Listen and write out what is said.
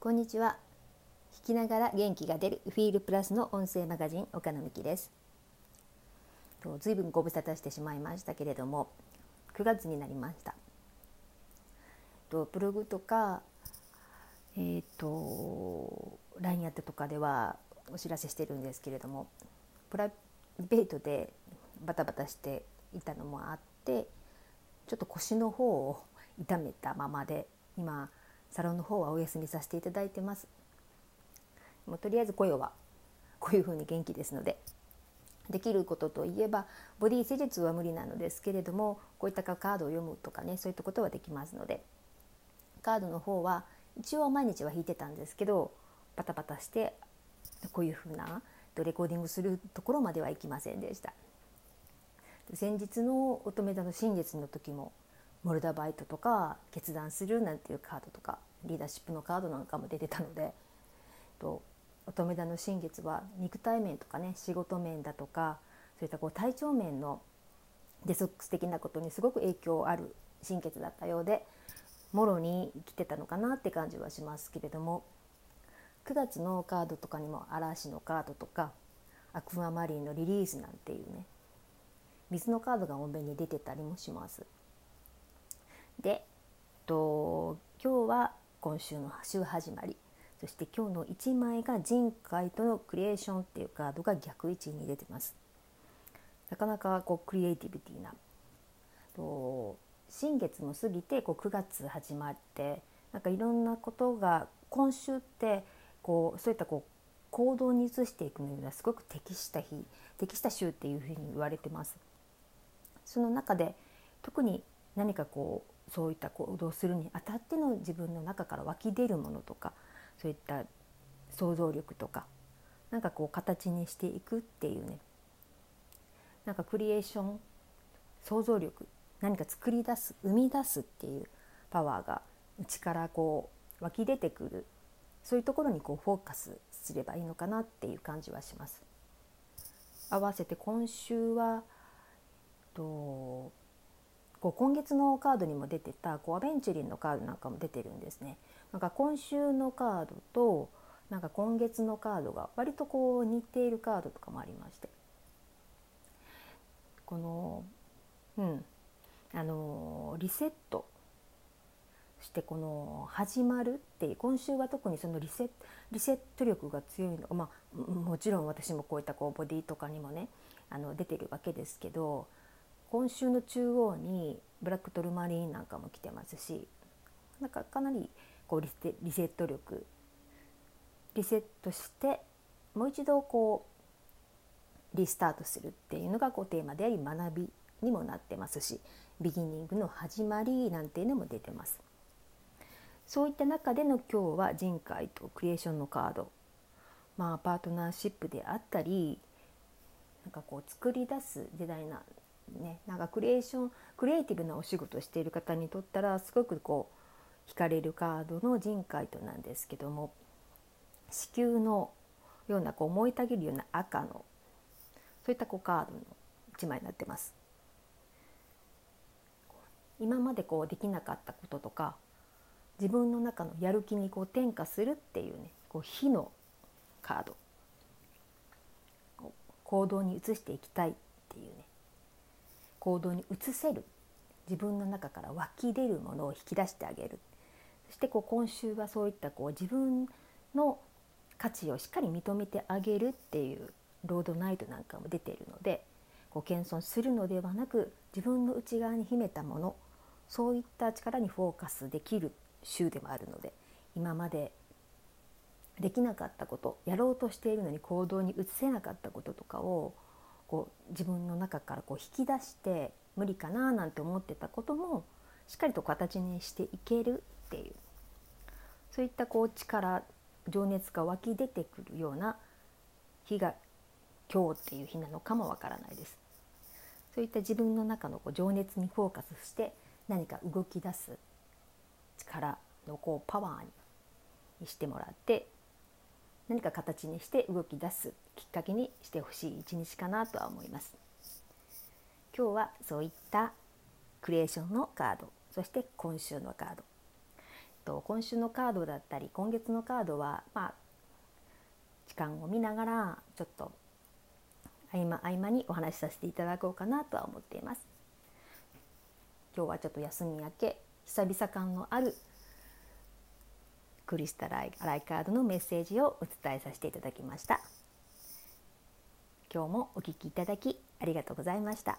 こんにちは。聞きながら元気が出るフィールプラスの音声マガジン岡野美希です。とずいぶんご無沙汰してしまいましたけれども9月になりました。とブログとかえっ、ー、と LINE やってとかではお知らせしてるんですけれどもプライベートでバタバタしていたのもあってちょっと腰の方を痛めたままで今サロンの方はお休みさせていただいてますもうとりあえず声は こういうふうに元気ですのでできることといえばボディ施術は無理なのですけれどもこういったカードを読むとかねそういったことはできますのでカードの方は一応毎日は引いてたんですけどパタパタしてこういうふうなレコーディングするところまではいきませんでした。先日の乙女座の新月の時もモルダバイトとか決断するなんていうカードとかリーダーシップのカードなんかも出てたのでと乙女座の新月は肉体面とかね仕事面だとかそういったこう体調面のデソックス的なことにすごく影響ある新月だったようでもろに来てたのかなって感じはしますけれども9月のカードとかにも嵐のカードとかアクアマリンのリリースなんていうね水のカードが多めに出てたりもします。でと今日は今週の週始まり。そして今日の1枚が人海とのクリエーションっていうカードが逆位置に出てます。なかなかこうクリエイティビティな。と新月も過ぎてこう9月始まってなんかいろんなことが今週ってこうそういったこう行動に移していくのにはすごく適した日適した週っていうふうに言われてます。その中で特に何かこうそういった行動するにあたっての自分の中から湧き出るものとかそういった想像力とかなんかこう形にしていくっていうねなんかクリエーション想像力何か作り出す生み出すっていうパワーが内からこう湧き出てくるそういうところにこうフォーカスすればいいのかなっていう感じはします。合わせて今週はとこう今月のカードにも出てたこうアベンチュリンのカードなんかも出てるんですね。なんか今週のカードとなんか今月のカードが割とこう似ているカードとかもありまして。このうん。あのリセット。してこの始まるっていう今週は特にそのリセリセット力が強いの。まあもちろん私もこういったこうボディとかにもねあの出てるわけですけど今週の中央にブラックトルマリーンなんかも来てますしなんかかなりこうリセリセット力リセットしてもう一度こうリスタートするっていうのがこうテーマであり学びにもなってますしビギニングの始まりなんていうのも出てます。そういった中での今日は人海とクリエーションのカードまあパートナーシップであったりなんかこう作り出す時代なねなんかクリエーションクリエイティブなお仕事をしている方にとったらすごくこう惹かれるカードの人海となんですけども子宮のようなこう燃えたぎるような赤のそういったこうカードの1枚になってます。今までこうできなかったこととか自分の中のやる気にこう転化するっていうねこう火のカード行動に移していきたいっていうね行動に移せる。自分の中から湧き出るものを引き出してあげる。そしてこう今週はそういったこう自分の価値をしっかり認めてあげるっていうロードナイトなんかも出ているのでこう謙遜するのではなく自分の内側に秘めたものそういった力にフォーカスできる週でもあるので今までできなかったことやろうとしているのに行動に移せなかったこととかをこう自分の中からこう引き出して無理かななんて思ってたこともしっかりと形にしていけるっていうそういったこう力情熱が湧き出てくるような日が今日っていう日なのかもわからないです。そういった自分の中のこう情熱にフォーカスして何か動き出す力のこうパワーにしてもらって何か形にして動き出すきっかけにしてほしい一日かなとは思います。今日はそういったクリエーションのカードそして今週のカードと今週のカードだったり今月のカードはまあ時間を見ながらちょっと合間合間にお話しさせていただこうかなとは思っています。今日はちょっと休み明け久々感のあるクリスタライライカードのメッセージをお伝えさせていただきました。今日もお聞きいただきありがとうございました。